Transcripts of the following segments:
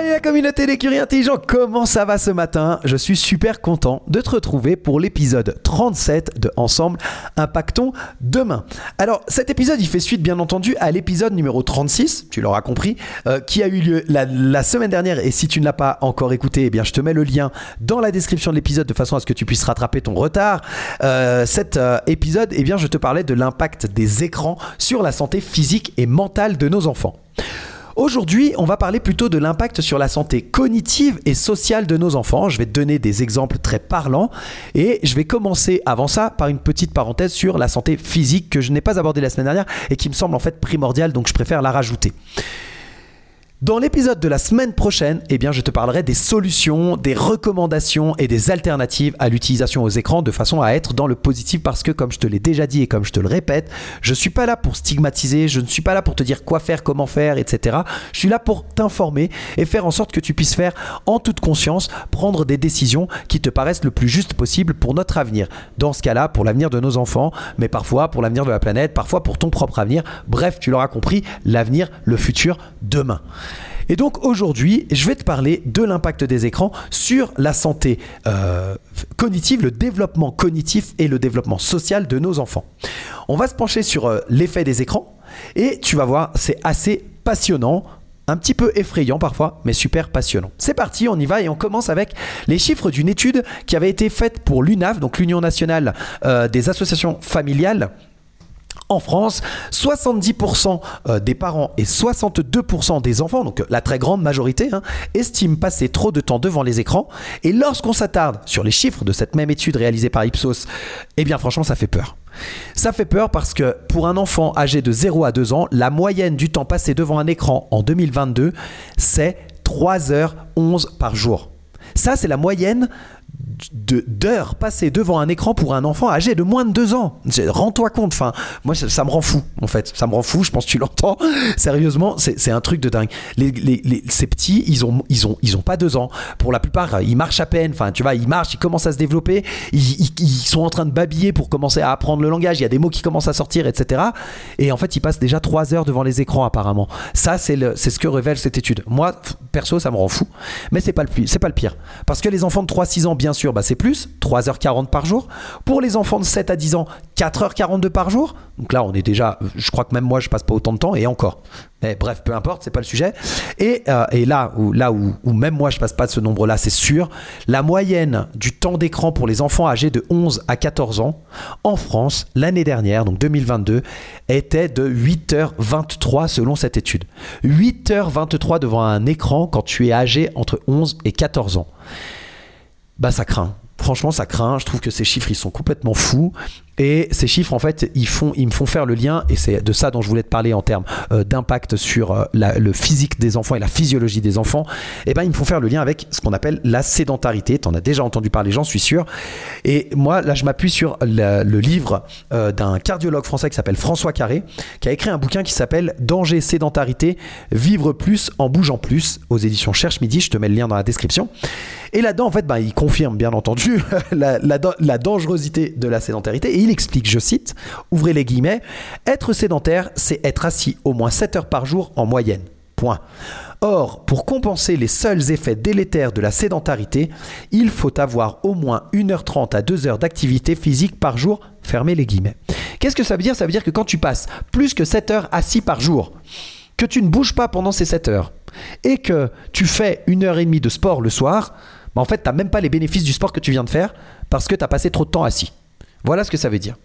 Salut la communauté des curieux intelligents, comment ça va ce matin? Je suis super content de te retrouver pour l'épisode 37 de Ensemble Impactons Demain. Alors cet épisode il fait suite bien entendu à l'épisode numéro 36, tu l'auras compris, euh, qui a eu lieu la, semaine dernière et si tu ne l'as pas encore écouté, eh bien je te mets le lien dans la description de l'épisode de façon à ce que tu puisses rattraper ton retard. Euh, cet euh, épisode, eh bien je te parlais de l'impact des écrans sur la santé physique et mentale de nos enfants. Aujourd'hui, on va parler plutôt de l'impact sur la santé cognitive et sociale de nos enfants. Je vais donner des exemples très parlants et je vais commencer avant ça par une petite parenthèse sur la santé physique que je n'ai pas abordée la semaine dernière et qui me semble en fait primordiale, donc je préfère la rajouter. Dans l'épisode de la semaine prochaine, eh bien, je te parlerai des solutions, des recommandations et des alternatives à l'utilisation aux écrans de façon à être dans le positif parce que, comme je te l'ai déjà dit et comme je te le répète, je ne suis pas là pour stigmatiser, je ne suis pas là pour te dire quoi faire, comment faire, etc. Je suis là pour t'informer et faire en sorte que tu puisses faire en toute conscience, prendre des décisions qui te paraissent le plus juste possible pour notre avenir. Dans ce cas-là, pour l'avenir de nos enfants, mais parfois pour l'avenir de la planète, parfois pour ton propre avenir. Bref, tu l'auras compris, l'avenir, le futur, demain. Et donc aujourd'hui, je vais te parler de l'impact des écrans sur la santé euh, cognitive, le développement cognitif et le développement social de nos enfants. On va se pencher sur euh, l'effet des écrans et tu vas voir, c'est assez passionnant un petit peu effrayant parfois, mais super passionnant. C'est parti, on y va et on commence avec les chiffres d'une étude qui avait été faite pour l'UNAF, donc l'Union nationale euh, des associations familiales en France, 70% euh, des parents et 62% des enfants, donc la très grande majorité, hein, estiment passer trop de temps devant les écrans. Et lorsqu'on s'attarde sur les chiffres de cette même étude réalisée par Ipsos, eh bien franchement ça fait peur. Ça fait peur parce que pour un enfant âgé de 0 à 2 ans, la moyenne du temps passé devant un écran en 2022, c'est 3h11 par jour. Ça, c'est la moyenne d'heures passées devant un écran pour un enfant âgé de moins de 2 ans. Rends-toi compte, enfin, moi ça, me rend fou en fait, ça me rend fou, je pense que tu l'entends. Sérieusement, c'est un truc de dingue. Les, ces petits, ils ont, ils, ont, ils ont pas 2 ans. Pour la plupart, ils marchent à peine, enfin tu vois, ils marchent, ils commencent à se développer, ils, ils, sont en train de babiller pour commencer à apprendre le langage, il y a des mots qui commencent à sortir, etc. Et en fait, ils passent déjà 3 heures devant les écrans apparemment. Ça, c'est ce que révèle cette étude. Moi, perso, ça me rend fou. Mais c'est pas, le, pas le pire. Parce que les enfants de 3-6 ans, bien sûr, bah, c'est plus, 3h40 par jour. Pour les enfants de 7 à 10 ans, 4h42 par jour. Donc là, on est déjà, je crois que même moi, je passe pas autant de temps, et encore. Mais bref, peu importe, c'est pas le sujet. Et, euh, là, où, là même moi, je passe pas de ce nombre-là, c'est sûr, la moyenne du temps d'écran pour les enfants âgés de 11 à 14 ans en France, l'année dernière, donc 2022, était de 8h23 selon cette étude. 8h23 devant un écran quand tu es âgé entre 11 et 14 ans bah ça craint. Franchement, ça craint. Je trouve que ces chiffres, ils sont complètement fous. Et ces chiffres, en fait, ils, me font faire le lien, et c'est de ça dont je voulais te parler en termes euh, d'impact sur euh, le physique des enfants et la physiologie des enfants. Et eh ben, ils me font faire le lien avec ce qu'on appelle la sédentarité. Tu en as déjà entendu parler, j'en suis sûr. Et moi, là, je m'appuie sur le, livre euh, d'un cardiologue français qui s'appelle François Carré, qui a écrit un bouquin qui s'appelle Danger, sédentarité, vivre plus en bougeant plus, aux éditions Cherche Midi. Je te mets le lien dans la description. Et là-dedans, en fait, ben, il confirme bien entendu la, dangerosité de la sédentarité. Il explique, je cite, ouvrez les guillemets, être sédentaire, c'est être assis au moins 7 heures par jour en moyenne. Point. Or, pour compenser les seuls effets délétères de la sédentarité, il faut avoir au moins 1h30 à 2 heures d'activité physique par jour, fermez les guillemets. Qu'est-ce que ça veut dire? Ça veut dire que quand tu passes plus que 7 heures assis par jour, que tu ne bouges pas pendant ces 7 heures et que tu fais une heure et demie de sport le soir, bah en fait, tu n'as même pas les bénéfices du sport que tu viens de faire parce que tu as passé trop de temps assis. Voilà ce que ça veut dire.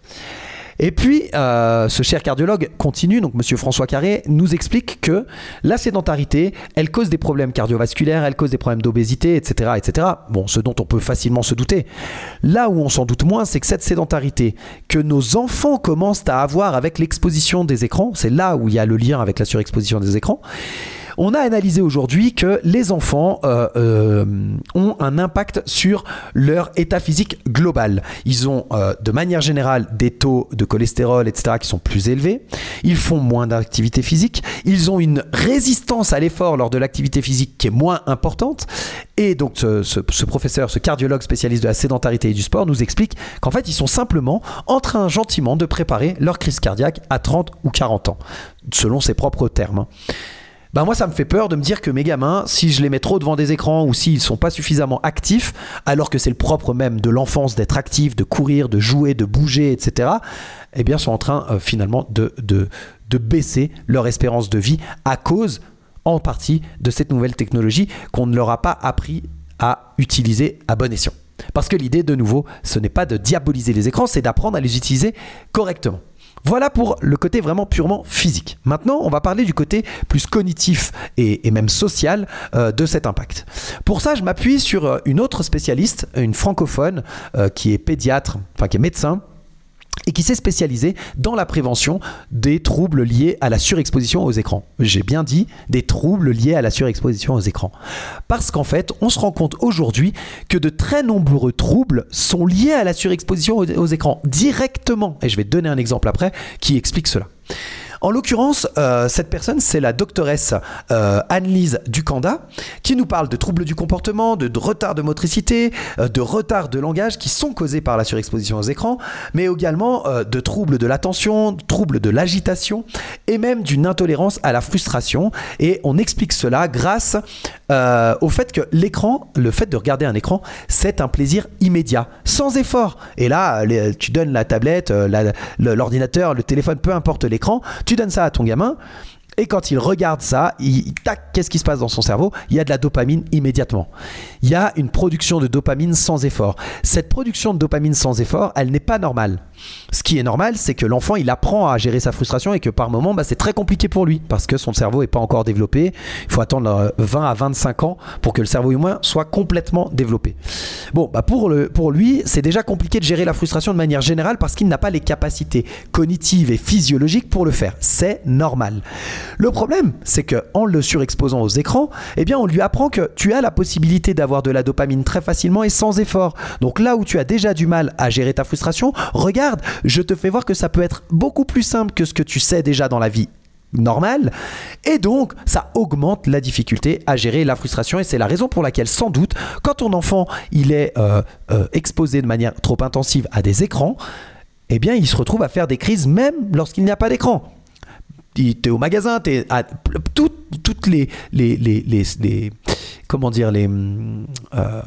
Et puis, euh, ce cher cardiologue continue, donc Monsieur François Carré nous explique que la sédentarité, elle cause des problèmes cardiovasculaires, elle cause des problèmes d'obésité, etc., etc. Bon, ce dont on peut facilement se douter. Là où on s'en doute moins, c'est que cette sédentarité que nos enfants commencent à avoir avec l'exposition des écrans, c'est là où il y a le lien avec la surexposition des écrans. On a analysé aujourd'hui que les enfants euh, euh, ont un impact sur leur état physique global. Ils ont euh, de manière générale des taux de cholestérol, etc., qui sont plus élevés. Ils font moins d'activité physique. Ils ont une résistance à l'effort lors de l'activité physique qui est moins importante. Et donc ce, ce, professeur, ce cardiologue spécialiste de la sédentarité et du sport nous explique qu'en fait ils sont simplement en train gentiment de préparer leur crise cardiaque à 30 ou 40 ans, selon ses propres termes. Bah moi ça me fait peur de me dire que mes gamins, si je les mets trop devant des écrans ou s'ils sont pas suffisamment actifs, alors que c'est le propre même de l'enfance d'être actif, de courir, de jouer, de bouger, etc., eh bien sont en train euh, finalement de, baisser leur espérance de vie à cause en partie de cette nouvelle technologie qu'on ne leur a pas appris à utiliser à bon escient. Parce que l'idée, de nouveau, ce n'est pas de diaboliser les écrans, c'est d'apprendre à les utiliser correctement. Voilà pour le côté vraiment purement physique. Maintenant, on va parler du côté plus cognitif et, même social euh, de cet impact. Pour ça, je m'appuie sur euh, une autre spécialiste, une francophone, euh, qui est pédiatre, enfin qui est médecin, et qui s'est spécialisé dans la prévention des troubles liés à la surexposition aux écrans. J'ai bien dit des troubles liés à la surexposition aux écrans. Parce qu'en fait, on se rend compte aujourd'hui que de très nombreux troubles sont liés à la surexposition aux, écrans directement. Et je vais donner un exemple après qui explique cela. En l'occurrence, euh, cette personne, c'est la doctoresse euh, Anne-Lise Ducanda, qui nous parle de troubles du comportement, de, retard de motricité, euh, de retard de langage qui sont causés par la surexposition aux écrans, mais également de troubles de l'attention, troubles de l'agitation et même d'une intolérance à la frustration. Et on explique cela grâce au fait que l'écran, le fait de regarder un écran, c'est un plaisir immédiat, sans effort. Et là, tu donnes la tablette, l'ordinateur, le téléphone, peu importe l'écran, tu donnes ça à ton gamin. Et quand il regarde ça, il, tac, qu'est-ce qui se passe dans son cerveau? Il y a de la dopamine immédiatement. Il y a une production de dopamine sans effort. Cette production de dopamine sans effort, elle n'est pas normale. Ce qui est normal, c'est que l'enfant, il apprend à gérer sa frustration et que par moment, bah, c'est très compliqué pour lui parce que son cerveau n'est pas encore développé. Il faut attendre 20 euh, à 25 ans pour que le cerveau humain soit complètement développé. Bon, bah pour, le, pour lui, c'est déjà compliqué de gérer la frustration de manière générale parce qu'il n'a pas les capacités cognitives et physiologiques pour le faire. C'est normal. Le problème, c'est qu'en le surexposant aux écrans, eh bien, on lui apprend que tu as la possibilité d'avoir de la dopamine très facilement et sans effort. Donc là où tu as déjà du mal à gérer ta frustration, regarde je te fais voir que ça peut être beaucoup plus simple que ce que tu sais déjà dans la vie normale et donc ça augmente la difficulté à gérer la frustration et c'est la raison pour laquelle sans doute quand ton enfant il est euh, euh, exposé de manière trop intensive à des écrans eh bien il se retrouve à faire des crises même lorsqu'il n'y a pas d'écran es au magasin, tu es à toutes les, les, les, les, comment dire les euh,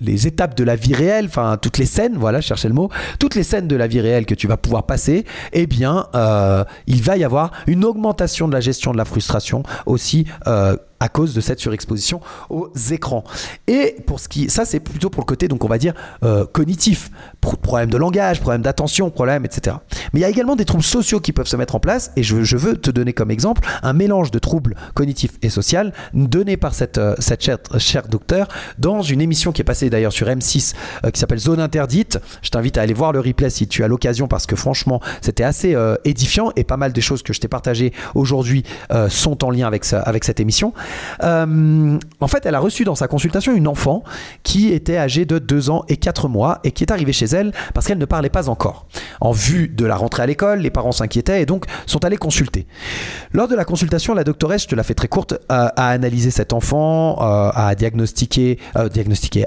les étapes de la vie réelle, enfin toutes les scènes, voilà, chercher le mot, toutes les scènes de la vie réelle que tu vas pouvoir passer, eh bien, euh, il va y avoir une augmentation de la gestion de la frustration aussi euh, à cause de cette surexposition aux écrans. Et pour ce qui, ça c'est plutôt pour le côté donc on va dire euh, cognitif, problème de langage, problème d'attention, problème etc. Mais il y a également des troubles sociaux qui peuvent se mettre en place et je, je veux te donner comme exemple un mélange de troubles cognitifs et sociaux donné par cette, euh, cette chère, chère, docteur dans une émission qui est passée d'ailleurs sur M6 euh, qui s'appelle Zone interdite. Je t'invite à aller voir le replay si tu as l'occasion parce que franchement c'était assez édifiant et pas mal des choses que je t'ai partagées aujourd'hui sont en lien avec, ça, avec cette émission. Euh, en fait, elle a reçu dans sa consultation une enfant qui était âgée de 2 ans et 4 mois et qui est arrivée chez elle parce qu'elle ne parlait pas encore. En vue de la rentrée à l'école, les parents s'inquiétaient et donc sont allés consulter. Lors de la consultation, la doctoresse, je te la fais très courte, a, analysé cet enfant, euh, a diagnostiqué, euh,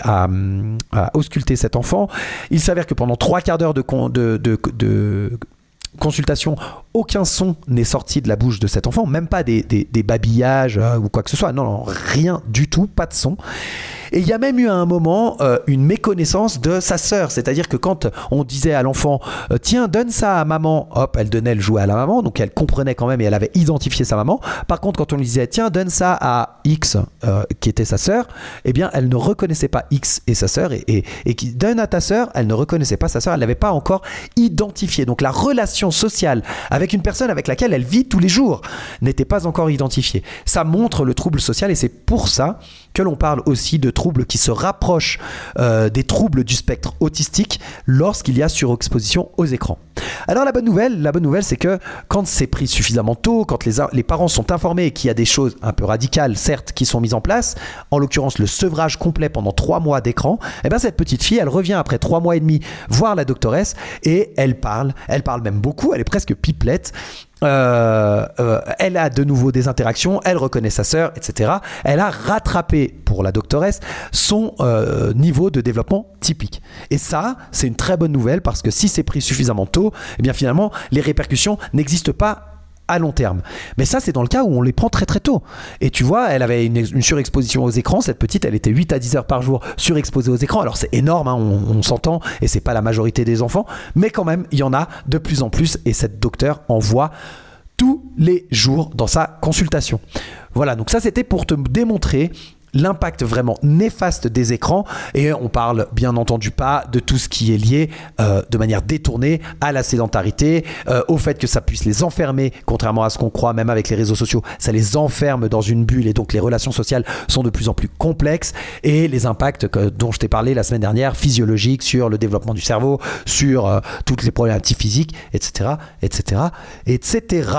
a, ausculté cet enfant. Il s'avère que pendant trois quarts d'heure de, de consultation, aucun son n'est sorti de la bouche de cet enfant, même pas des, babillages euh, ou quoi que ce soit. Non, non, rien du tout, pas de son. Et il y a même eu à un moment euh, une méconnaissance de sa sœur. C'est-à-dire que quand on disait à l'enfant, euh, tiens, donne ça à maman, hop, elle donnait le jouet à la maman, donc elle comprenait quand même et elle avait identifié sa maman. Par contre, quand on lui disait, tiens, donne ça à X, euh, qui était sa sœur, eh bien, elle ne reconnaissait pas X et sa sœur, et, qui donne à ta sœur, elle ne reconnaissait pas sa sœur, elle n'avait pas encore identifié. Donc la relation sociale avec une personne avec laquelle elle vit tous les jours n'était pas encore identifiée. Ça montre le trouble social et c'est pour ça que l'on parle aussi de troubles qui se rapprochent euh, des troubles du spectre autistique lorsqu'il y a surexposition aux écrans. Alors la bonne nouvelle, la bonne nouvelle, c'est que quand c'est pris suffisamment tôt, quand les, parents sont informés qu'il y a des choses un peu radicales, certes, qui sont mises en place, en l'occurrence le sevrage complet pendant trois mois d'écran, eh bien cette petite fille, elle revient après trois mois et demi voir la doctoresse et elle parle, elle parle même beaucoup, elle est presque pipelette euh, euh, elle a de nouveau des interactions, elle reconnaît sa sœur, etc. Elle a rattrapé pour la doctoresse son euh, niveau de développement typique. Et ça, c'est une très bonne nouvelle parce que si c'est pris suffisamment tôt, eh bien finalement, les répercussions n'existent pas long terme. Mais ça, c'est dans le cas où on les prend très très tôt. Et tu vois, elle avait une, surexposition aux écrans. Cette petite, elle était 8 à 10 heures par jour surexposée aux écrans. Alors c'est énorme, hein, on, on s'entend, et c'est pas la majorité des enfants. Mais quand même, il y en a de plus en plus. Et cette docteur en voit tous les jours dans sa consultation. Voilà, donc ça c'était pour te démontrer l'impact vraiment néfaste des écrans et on parle bien entendu pas de tout ce qui est lié euh, de manière détournée à la sédentarité, euh, au fait que ça puisse les enfermer, contrairement à ce qu'on croit même avec les réseaux sociaux, ça les enferme dans une bulle et donc les relations sociales sont de plus en plus complexes et les impacts dont je t'ai parlé la semaine dernière, physiologiques sur le développement du cerveau, sur euh, toutes les problématiques physiques, etc., etc., etc.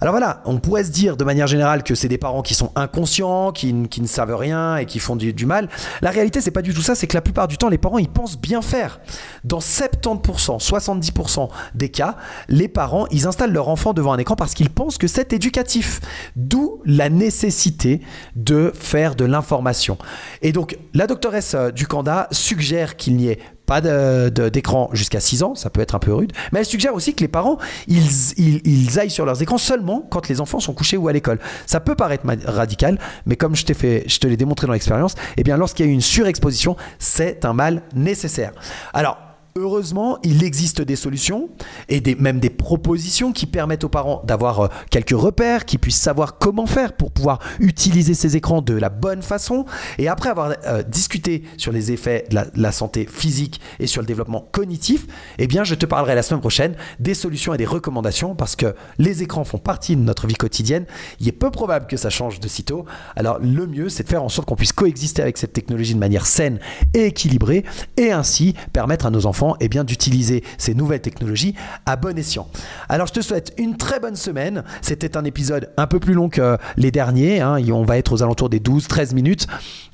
Alors voilà, on pourrait se dire de manière générale que c'est des parents qui sont inconscients, qui, qui ne savent et qui font du, mal. La réalité, c'est pas du tout ça. C'est que la plupart du temps, les parents, ils pensent bien faire. Dans 70%, 70% des cas, les parents, ils installent leur enfant devant un écran parce qu'ils pensent que c'est éducatif. D'où la nécessité de faire de l'information. Et donc, la doctoresse euh, Ducanda suggère qu'il n'y ait pas d'écran jusqu'à 6 ans, ça peut être un peu rude, mais elle suggère aussi que les parents, ils, aillent sur leurs écrans seulement quand les enfants sont couchés ou à l'école. Ça peut paraître radical, mais comme je, fait, je te l'ai démontré dans l'expérience, eh bien lorsqu'il y a une surexposition, c'est un mal nécessaire. Alors, Heureusement, il existe des solutions et même des propositions qui permettent aux parents d'avoir euh, quelques repères, qui puissent savoir comment faire pour pouvoir utiliser ces écrans de la bonne façon. Et après avoir euh, discuté sur les effets de la, santé physique et sur le développement cognitif, eh bien, je te parlerai la semaine prochaine des solutions et des recommandations parce que les écrans font partie de notre vie quotidienne. Il est peu probable que ça change de sitôt. Alors, le mieux, c'est de faire en sorte qu'on puisse coexister avec cette technologie de manière saine et équilibrée et ainsi permettre à nos enfants et eh bien, d'utiliser ces nouvelles technologies à bon escient. Alors je te souhaite une très bonne semaine. C'était un épisode un peu plus long que les derniers. Hein. On va être aux alentours des 12-13 minutes.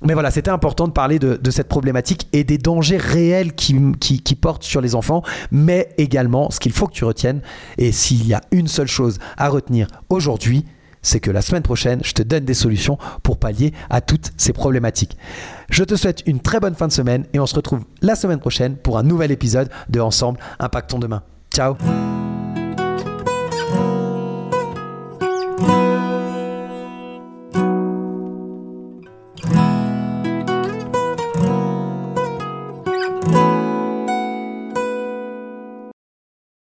Mais voilà, c'était important de parler de, cette problématique et des dangers réels qui portent sur les enfants, mais également ce qu'il faut que tu retiennes. Et s'il y a une seule chose à retenir aujourd'hui, c'est que la semaine prochaine, je te donne des solutions pour pallier à toutes ces problématiques. Je te souhaite une très bonne fin de semaine et on se retrouve la semaine prochaine pour un nouvel épisode de Ensemble Impactons demain. Ciao